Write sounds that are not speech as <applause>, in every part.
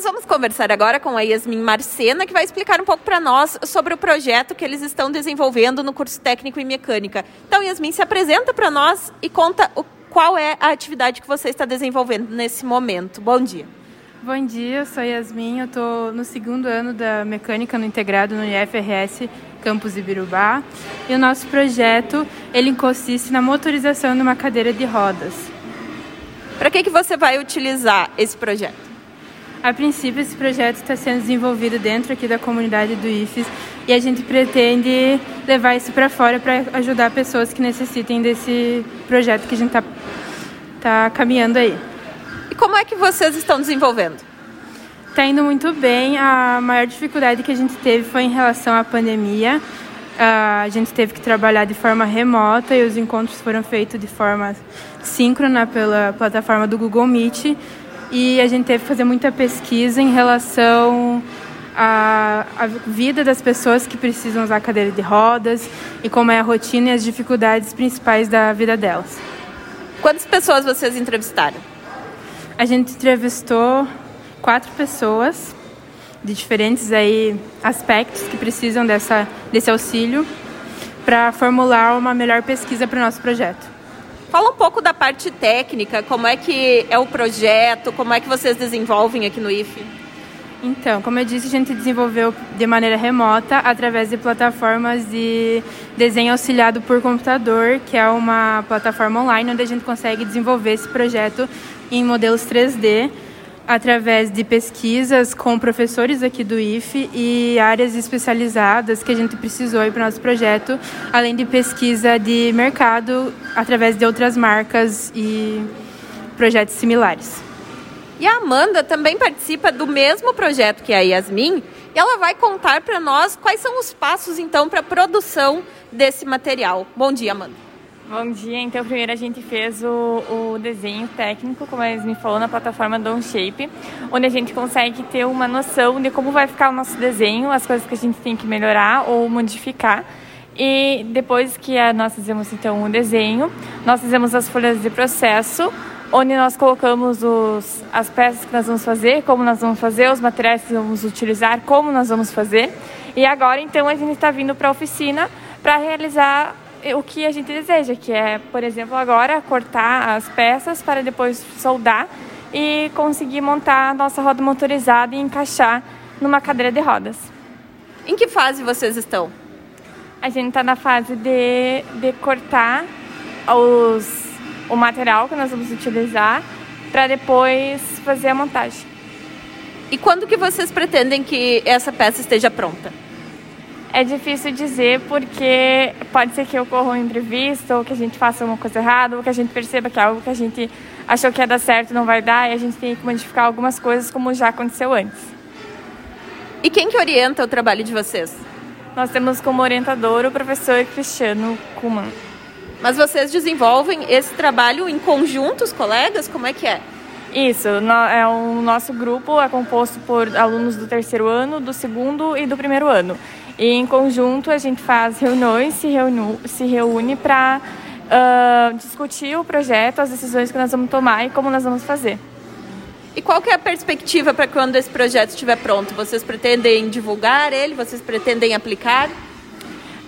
Nós vamos conversar agora com a Yasmin Marcena, que vai explicar um pouco para nós sobre o projeto que eles estão desenvolvendo no curso técnico em mecânica. Então, Yasmin, se apresenta para nós e conta o, qual é a atividade que você está desenvolvendo nesse momento. Bom dia. Bom dia, eu sou Yasmin, eu estou no segundo ano da mecânica no integrado no IFRS Campus Ibirubá. E o nosso projeto, ele consiste na motorização de uma cadeira de rodas. Para que, que você vai utilizar esse projeto? A princípio, esse projeto está sendo desenvolvido dentro aqui da comunidade do IFES e a gente pretende levar isso para fora para ajudar pessoas que necessitem desse projeto que a gente está tá caminhando aí. E como é que vocês estão desenvolvendo? Está indo muito bem. A maior dificuldade que a gente teve foi em relação à pandemia. A gente teve que trabalhar de forma remota e os encontros foram feitos de forma síncrona pela plataforma do Google Meet e a gente teve que fazer muita pesquisa em relação à, à vida das pessoas que precisam usar cadeira de rodas e como é a rotina e as dificuldades principais da vida delas. Quantas pessoas vocês entrevistaram? A gente entrevistou quatro pessoas de diferentes aí aspectos que precisam dessa, desse auxílio para formular uma melhor pesquisa para o nosso projeto. Fala um pouco da parte técnica, como é que é o projeto, como é que vocês desenvolvem aqui no IFE? Então, como eu disse, a gente desenvolveu de maneira remota através de plataformas de desenho auxiliado por computador, que é uma plataforma online onde a gente consegue desenvolver esse projeto em modelos 3D através de pesquisas com professores aqui do IFE e áreas especializadas que a gente precisou para o nosso projeto, além de pesquisa de mercado através de outras marcas e projetos similares. E a Amanda também participa do mesmo projeto que a Yasmin e ela vai contar para nós quais são os passos então para a produção desse material. Bom dia, Amanda. Bom dia. Então, primeiro a gente fez o, o desenho técnico, como eles me falou, na plataforma Shape, onde a gente consegue ter uma noção de como vai ficar o nosso desenho, as coisas que a gente tem que melhorar ou modificar. E depois que nós fizemos então o desenho, nós fizemos as folhas de processo, onde nós colocamos os, as peças que nós vamos fazer, como nós vamos fazer, os materiais que vamos utilizar, como nós vamos fazer. E agora então a gente está vindo para a oficina para realizar o que a gente deseja, que é, por exemplo, agora cortar as peças para depois soldar e conseguir montar a nossa roda motorizada e encaixar numa cadeira de rodas. Em que fase vocês estão? A gente está na fase de, de cortar os, o material que nós vamos utilizar para depois fazer a montagem. E quando que vocês pretendem que essa peça esteja pronta? É difícil dizer porque pode ser que ocorra um imprevisto, ou que a gente faça uma coisa errada, ou que a gente perceba que é algo que a gente achou que ia dar certo não vai dar e a gente tem que modificar algumas coisas como já aconteceu antes. E quem que orienta o trabalho de vocês? Nós temos como orientador o professor Cristiano Kuman. Mas vocês desenvolvem esse trabalho em conjunto, os colegas? Como é que é? Isso, é o nosso grupo é composto por alunos do terceiro ano, do segundo e do primeiro ano. E em conjunto a gente faz reuniões, se, reúne, se reúne para uh, discutir o projeto, as decisões que nós vamos tomar e como nós vamos fazer. E qual que é a perspectiva para quando esse projeto estiver pronto? Vocês pretendem divulgar ele? Vocês pretendem aplicar?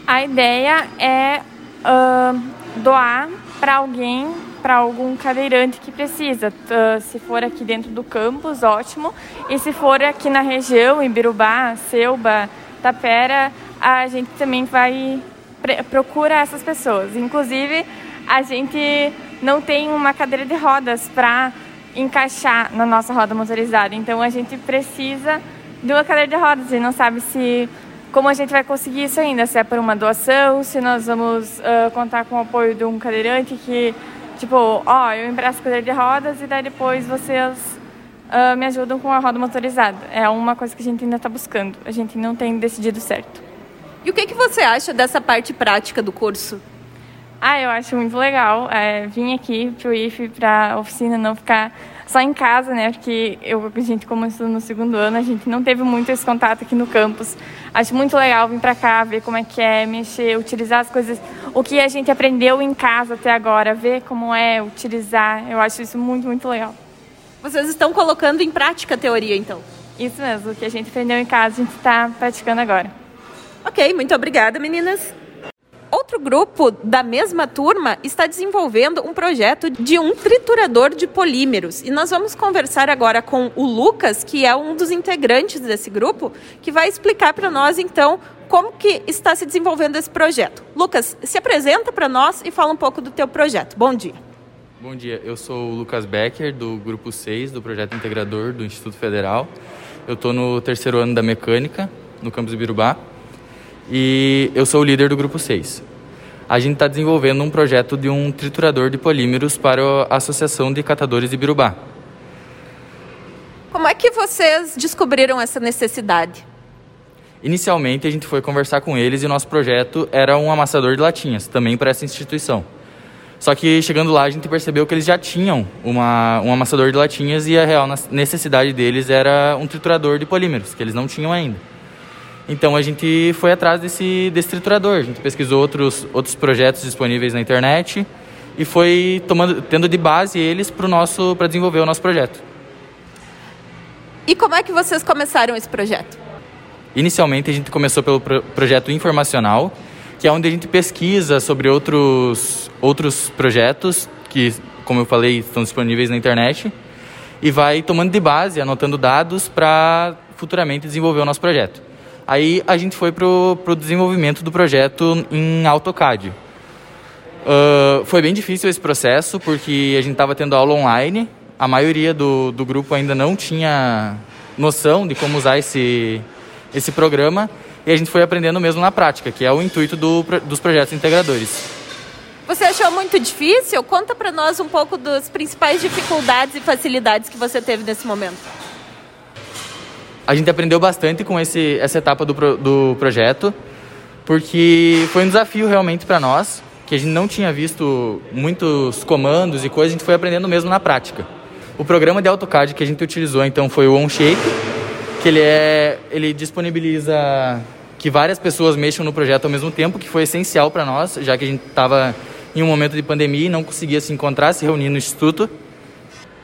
A ideia é uh, doar para alguém, para algum cadeirante que precisa. Uh, se for aqui dentro do campus, ótimo. E se for aqui na região, em Birubá, Selba, Tapera, a gente também vai procura essas pessoas. Inclusive, a gente não tem uma cadeira de rodas para encaixar na nossa roda motorizada. Então, a gente precisa de uma cadeira de rodas e não sabe se como a gente vai conseguir isso ainda, se é por uma doação, se nós vamos uh, contar com o apoio de um cadeirante que, tipo, ó, oh, eu empresto cadeira de rodas e daí depois vocês uh, me ajudam com a roda motorizada. É uma coisa que a gente ainda está buscando. A gente não tem decidido certo. E o que, que você acha dessa parte prática do curso? Ah, eu acho muito legal. É, vim aqui para o IFE, para a oficina, não ficar só em casa, né? Porque eu, a gente começou no segundo ano, a gente não teve muito esse contato aqui no campus. Acho muito legal vir para cá, ver como é que é, mexer, utilizar as coisas, o que a gente aprendeu em casa até agora, ver como é utilizar. Eu acho isso muito, muito legal. Vocês estão colocando em prática a teoria, então? Isso mesmo, o que a gente aprendeu em casa, a gente está praticando agora. Ok, muito obrigada, meninas. Outro grupo da mesma turma está desenvolvendo um projeto de um triturador de polímeros. E nós vamos conversar agora com o Lucas, que é um dos integrantes desse grupo, que vai explicar para nós então como que está se desenvolvendo esse projeto. Lucas, se apresenta para nós e fala um pouco do teu projeto. Bom dia. Bom dia, eu sou o Lucas Becker, do Grupo 6, do Projeto Integrador do Instituto Federal. Eu estou no terceiro ano da Mecânica, no campus Birubá e eu sou o líder do grupo 6. A gente está desenvolvendo um projeto de um triturador de polímeros para a Associação de Catadores de Birubá. Como é que vocês descobriram essa necessidade? Inicialmente, a gente foi conversar com eles e nosso projeto era um amassador de latinhas, também para essa instituição. Só que chegando lá, a gente percebeu que eles já tinham uma, um amassador de latinhas e a real necessidade deles era um triturador de polímeros, que eles não tinham ainda. Então a gente foi atrás desse, desse triturador. A gente pesquisou outros, outros projetos disponíveis na internet e foi tomando, tendo de base eles para desenvolver o nosso projeto. E como é que vocês começaram esse projeto? Inicialmente a gente começou pelo pro projeto informacional, que é onde a gente pesquisa sobre outros outros projetos que, como eu falei, estão disponíveis na internet e vai tomando de base, anotando dados para futuramente desenvolver o nosso projeto. Aí a gente foi para o desenvolvimento do projeto em AutoCAD. Uh, foi bem difícil esse processo, porque a gente estava tendo aula online, a maioria do, do grupo ainda não tinha noção de como usar esse, esse programa, e a gente foi aprendendo mesmo na prática, que é o intuito do, dos projetos integradores. Você achou muito difícil? Conta para nós um pouco das principais dificuldades e facilidades que você teve nesse momento a gente aprendeu bastante com esse, essa etapa do, do projeto, porque foi um desafio realmente para nós, que a gente não tinha visto muitos comandos e coisas, a gente foi aprendendo mesmo na prática. O programa de AutoCAD que a gente utilizou então foi o OnShape, que ele é ele disponibiliza que várias pessoas mexam no projeto ao mesmo tempo, que foi essencial para nós, já que a gente estava em um momento de pandemia e não conseguia se encontrar, se reunir no instituto.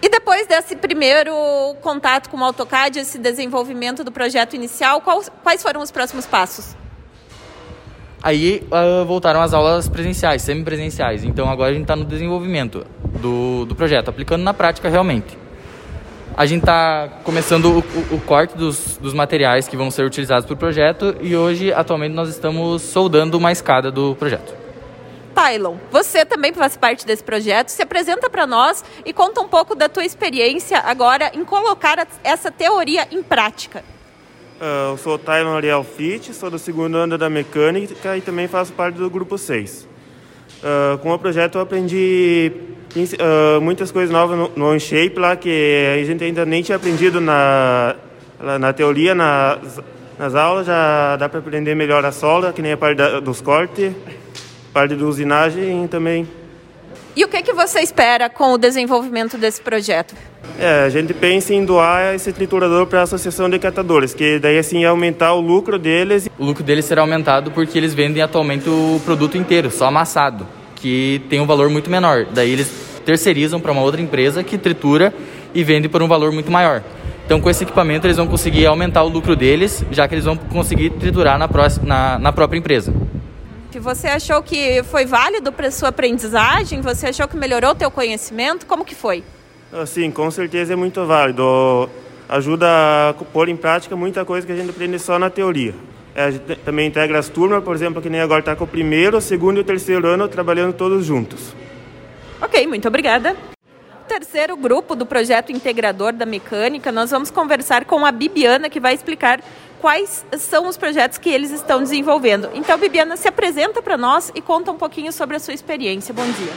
E depois desse primeiro contato com o AutoCAD, esse desenvolvimento do projeto inicial, quais foram os próximos passos? Aí uh, voltaram as aulas presenciais, semipresenciais. Então agora a gente está no desenvolvimento do, do projeto, aplicando na prática realmente. A gente está começando o, o, corte dos, dos materiais que vão ser utilizados para o projeto e hoje, atualmente, nós estamos soldando uma escada do projeto. Tylon, você também faz parte desse projeto. Se apresenta para nós e conta um pouco da tua experiência agora em colocar essa teoria em prática. Uh, eu sou o Tylon Ariel Fitt, sou do segundo ano da mecânica e também faço parte do grupo 6. Uh, ah, com o projeto eu aprendi uh, muitas coisas novas no, no OnShape lá que a gente ainda nem tinha aprendido na, na teoria, nas, nas aulas, já dá para aprender melhor a solda, que nem a parte da, dos cortes parte de usinagem também. E o que, que você espera com o desenvolvimento desse projeto? É, a gente pensa em doar esse triturador para a Associação de Catadores, que daí assim ia aumentar o lucro deles. O lucro deles será aumentado porque eles vendem atualmente o produto inteiro, só amassado, que tem um valor muito menor. Daí eles terceirizam para uma outra empresa que tritura e vende por um valor muito maior. Então, com esse equipamento, eles vão conseguir aumentar o lucro deles, já que eles vão conseguir triturar na, próxima, na, na própria empresa. Você achou que foi válido para sua aprendizagem? Você achou que melhorou o teu conhecimento? Como que foi? Ah, sim, com certeza é muito válido. Ajuda a pôr em prática muita coisa que a gente aprende só na teoria. É, a gente também integra as turmas, por exemplo, que nem agora está com o primeiro, o segundo e o terceiro ano trabalhando todos juntos. Ok, muito obrigada terceiro grupo do projeto integrador da mecânica, nós vamos conversar com a Bibiana, que vai explicar quais são os projetos que eles estão desenvolvendo. Então, Bibiana, se apresenta para nós e conta um pouquinho sobre a sua experiência. Bom dia.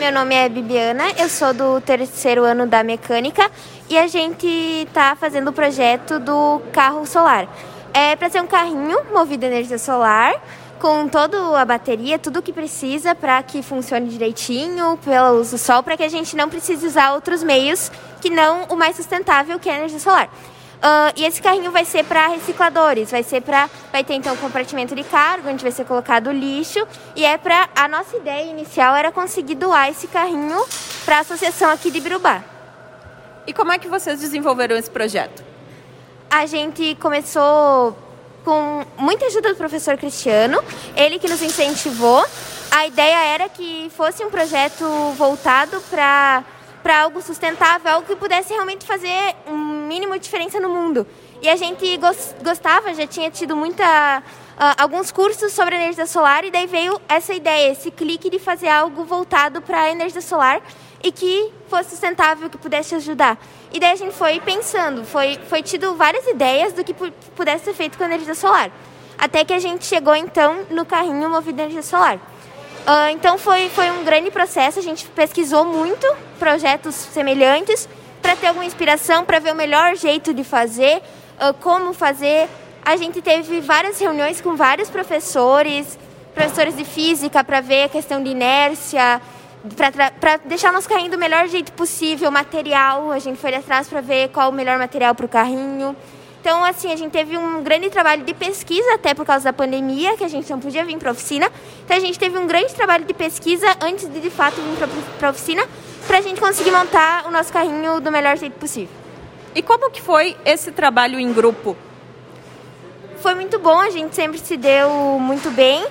Meu nome é Bibiana, eu sou do terceiro ano da mecânica e a gente está fazendo o projeto do carro solar. É para ser um carrinho movido a energia solar com toda a bateria, tudo o que precisa para que funcione direitinho, pelo uso do sol, para que a gente não precise usar outros meios que não o mais sustentável, que é a energia solar. Uh, e esse carrinho vai ser para recicladores, vai ser para vai ter então um compartimento de carga, onde vai ser colocado lixo e é para a nossa ideia inicial era conseguir doar esse carrinho para a associação aqui de Birubá. E como é que vocês desenvolveram esse projeto? A gente começou com muita ajuda do professor Cristiano, ele que nos incentivou. A ideia era que fosse um projeto voltado para para algo sustentável, algo que pudesse realmente fazer um mínimo de diferença no mundo. E a gente gostava, já tinha tido muita uh, alguns cursos sobre energia solar e daí veio essa ideia, esse clique de fazer algo voltado para a energia solar e que fosse sustentável, que pudesse ajudar. E daí a gente foi pensando, foi, foi tido várias ideias do que pudesse ser feito com energia solar. Até que a gente chegou então no carrinho movido a energia solar. Uh, então foi, foi um grande processo, a gente pesquisou muito projetos semelhantes para ter alguma inspiração, para ver o melhor jeito de fazer, uh, como fazer. A gente teve várias reuniões com vários professores, professores de física, para ver a questão de inércia, para deixar nosso carrinho do melhor jeito possível, material. A gente foi atrás para ver qual o melhor material para o carrinho. Então, assim, a gente teve um grande trabalho de pesquisa, até por causa da pandemia, que a gente não podia vir para a oficina. Então, a gente teve um grande trabalho de pesquisa antes de, de fato, vir para a oficina, para a gente conseguir montar o nosso carrinho do melhor jeito possível. E como que foi esse trabalho em grupo? Foi muito bom, a gente sempre se deu muito bem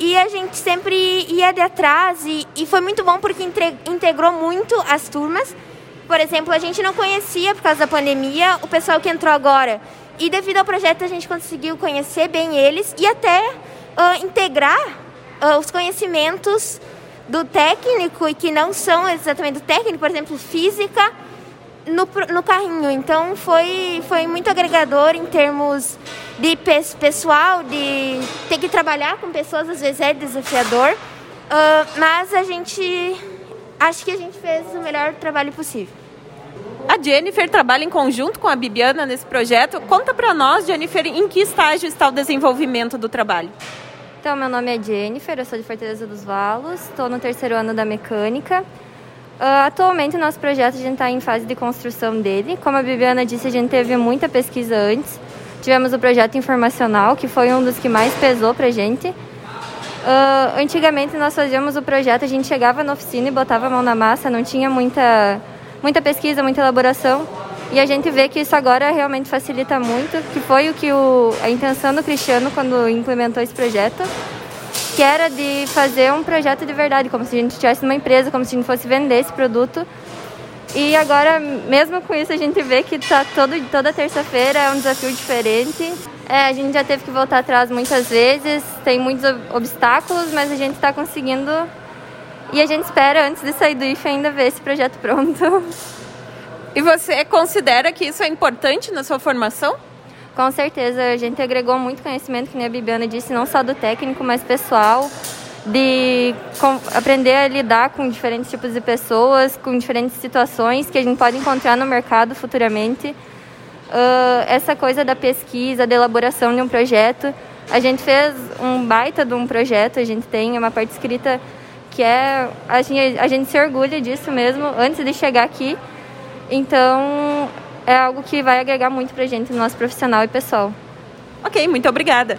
e a gente sempre ia de atrás e, e foi muito bom porque integrou muito as turmas. Por exemplo, a gente não conhecia, por causa da pandemia, o pessoal que entrou agora. E devido ao projeto, a gente conseguiu conhecer bem eles e até uh, integrar uh, os conhecimentos do técnico e que não são exatamente do técnico, por exemplo, física, no, no carrinho. Então foi, foi muito agregador em termos de pessoal, de ter que trabalhar com pessoas, às vezes é desafiador. Uh, mas a gente acho que a gente fez o melhor trabalho possível. A Jennifer trabalha em conjunto com a Bibiana nesse projeto. Conta para nós, Jennifer, em que estágio está o desenvolvimento do trabalho? Então, meu nome é Jennifer, eu sou de Fortaleza dos Valos, estou no terceiro ano da mecânica. Uh, atualmente, o nosso projeto a gente está em fase de construção dele. Como a Bibiana disse, a gente teve muita pesquisa antes. Tivemos o projeto informacional, que foi um dos que mais pesou para a gente. Uh, antigamente, nós fazíamos o projeto, a gente chegava na oficina e botava a mão na massa, não tinha muita muita pesquisa, muita elaboração. E a gente vê que isso agora realmente facilita muito, que foi o que o, a intenção do Cristiano quando implementou esse projeto, que era de fazer um projeto de verdade, como se a gente estivesse numa empresa, como se a gente fosse vender esse produto. E agora, mesmo com isso, a gente vê que tá todo, toda terça-feira é um desafio diferente. É, a gente já teve que voltar atrás muitas vezes, tem muitos obstáculos, mas a gente está conseguindo e a gente espera, antes de sair do IFE, ainda ver esse projeto pronto. <laughs> E você considera que isso é importante na sua formação? Com certeza, a gente agregou muito conhecimento, que nem a Bibiana disse, não só do técnico, mas pessoal, de aprender a lidar com diferentes tipos de pessoas, com diferentes situações que a gente pode encontrar no mercado futuramente. Uh, essa coisa da pesquisa, da elaboração de um projeto. A gente fez um baita de um projeto, a gente tem uma parte escrita que é a gente, a gente se orgulha disso mesmo antes de chegar aqui. Então é algo que vai agregar muito para a gente no nosso profissional e pessoal. Ok, muito obrigada.